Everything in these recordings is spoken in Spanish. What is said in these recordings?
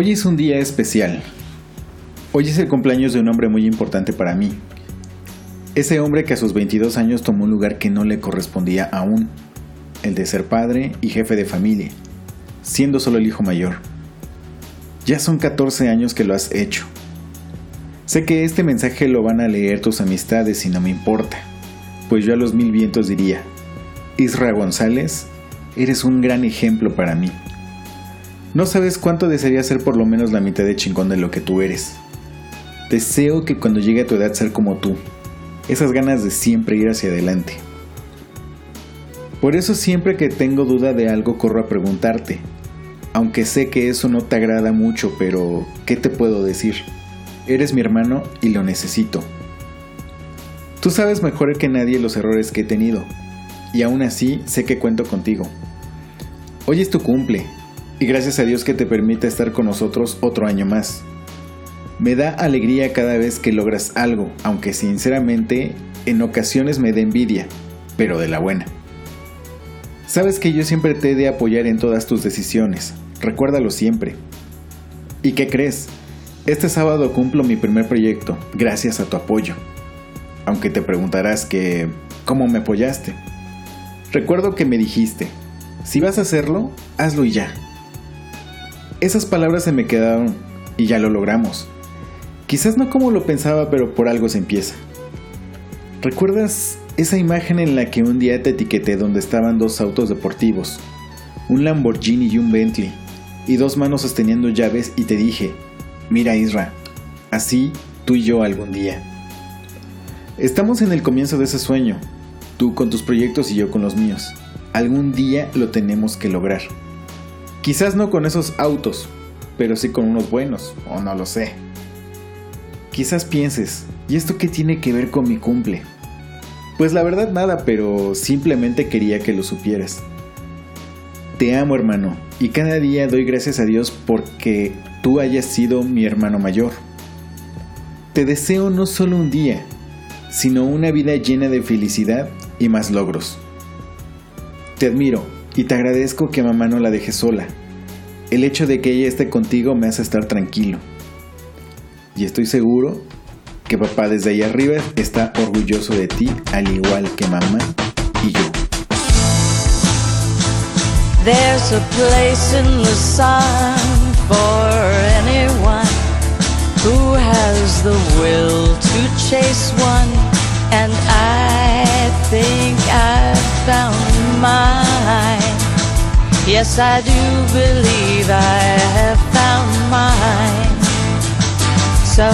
Hoy es un día especial. Hoy es el cumpleaños de un hombre muy importante para mí. Ese hombre que a sus 22 años tomó un lugar que no le correspondía aún, el de ser padre y jefe de familia, siendo solo el hijo mayor. Ya son 14 años que lo has hecho. Sé que este mensaje lo van a leer tus amistades y no me importa, pues yo a los mil vientos diría, Isra González, eres un gran ejemplo para mí. No sabes cuánto desearía ser por lo menos la mitad de chingón de lo que tú eres. Deseo que cuando llegue a tu edad ser como tú. Esas ganas de siempre ir hacia adelante. Por eso siempre que tengo duda de algo corro a preguntarte. Aunque sé que eso no te agrada mucho, pero ¿qué te puedo decir? Eres mi hermano y lo necesito. Tú sabes mejor que nadie los errores que he tenido, y aún así sé que cuento contigo. Hoy es tu cumple, y gracias a Dios que te permite estar con nosotros otro año más. Me da alegría cada vez que logras algo, aunque sinceramente en ocasiones me da envidia, pero de la buena. Sabes que yo siempre te he de apoyar en todas tus decisiones, recuérdalo siempre. ¿Y qué crees? Este sábado cumplo mi primer proyecto, gracias a tu apoyo. Aunque te preguntarás que, ¿cómo me apoyaste? Recuerdo que me dijiste, si vas a hacerlo, hazlo y ya. Esas palabras se me quedaron y ya lo logramos. Quizás no como lo pensaba, pero por algo se empieza. ¿Recuerdas esa imagen en la que un día te etiqueté donde estaban dos autos deportivos, un Lamborghini y un Bentley, y dos manos sosteniendo llaves y te dije, mira Isra, así tú y yo algún día. Estamos en el comienzo de ese sueño, tú con tus proyectos y yo con los míos. Algún día lo tenemos que lograr. Quizás no con esos autos, pero sí con unos buenos, o no lo sé. Quizás pienses, ¿y esto qué tiene que ver con mi cumple? Pues la verdad nada, pero simplemente quería que lo supieras. Te amo hermano, y cada día doy gracias a Dios porque tú hayas sido mi hermano mayor. Te deseo no solo un día, sino una vida llena de felicidad y más logros. Te admiro y te agradezco que mamá no la deje sola. El hecho de que ella esté contigo me hace estar tranquilo. Y estoy seguro que papá desde ahí arriba está orgulloso de ti, al igual que mamá y yo. There's a place in the sun for anyone who has the will to chase one, and I think found. Yes, I do believe I have found mine. So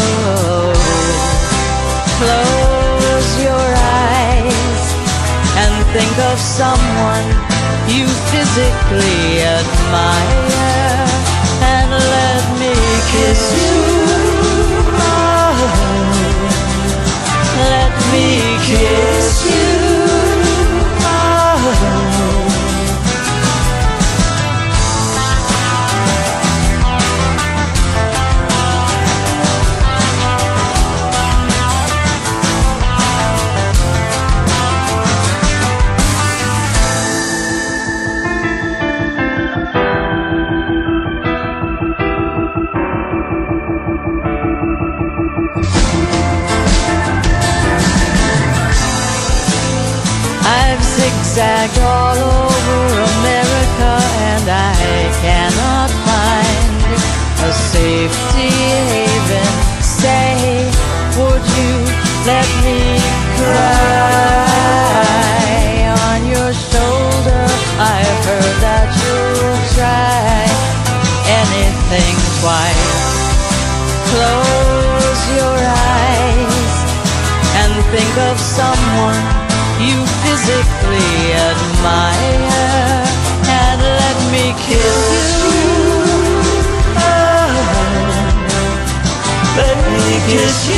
close your eyes and think of someone you physically admire and let me kiss you. Zigzagged all over America and I cannot find a safety haven. Say, would you let me cry on your shoulder? I've heard that you'll try anything twice. Close your eyes and think of someone you physically admire and let me ah, kiss you. Let me kiss you.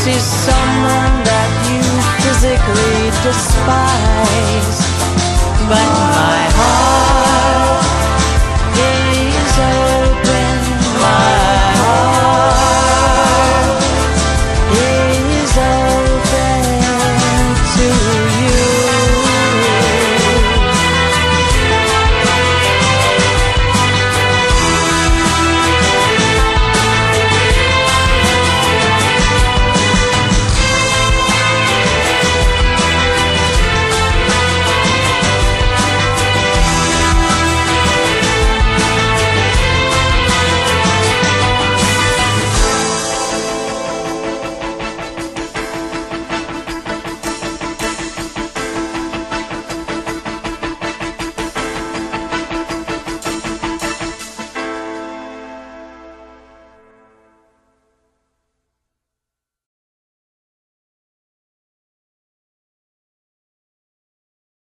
See someone that you physically despise. But my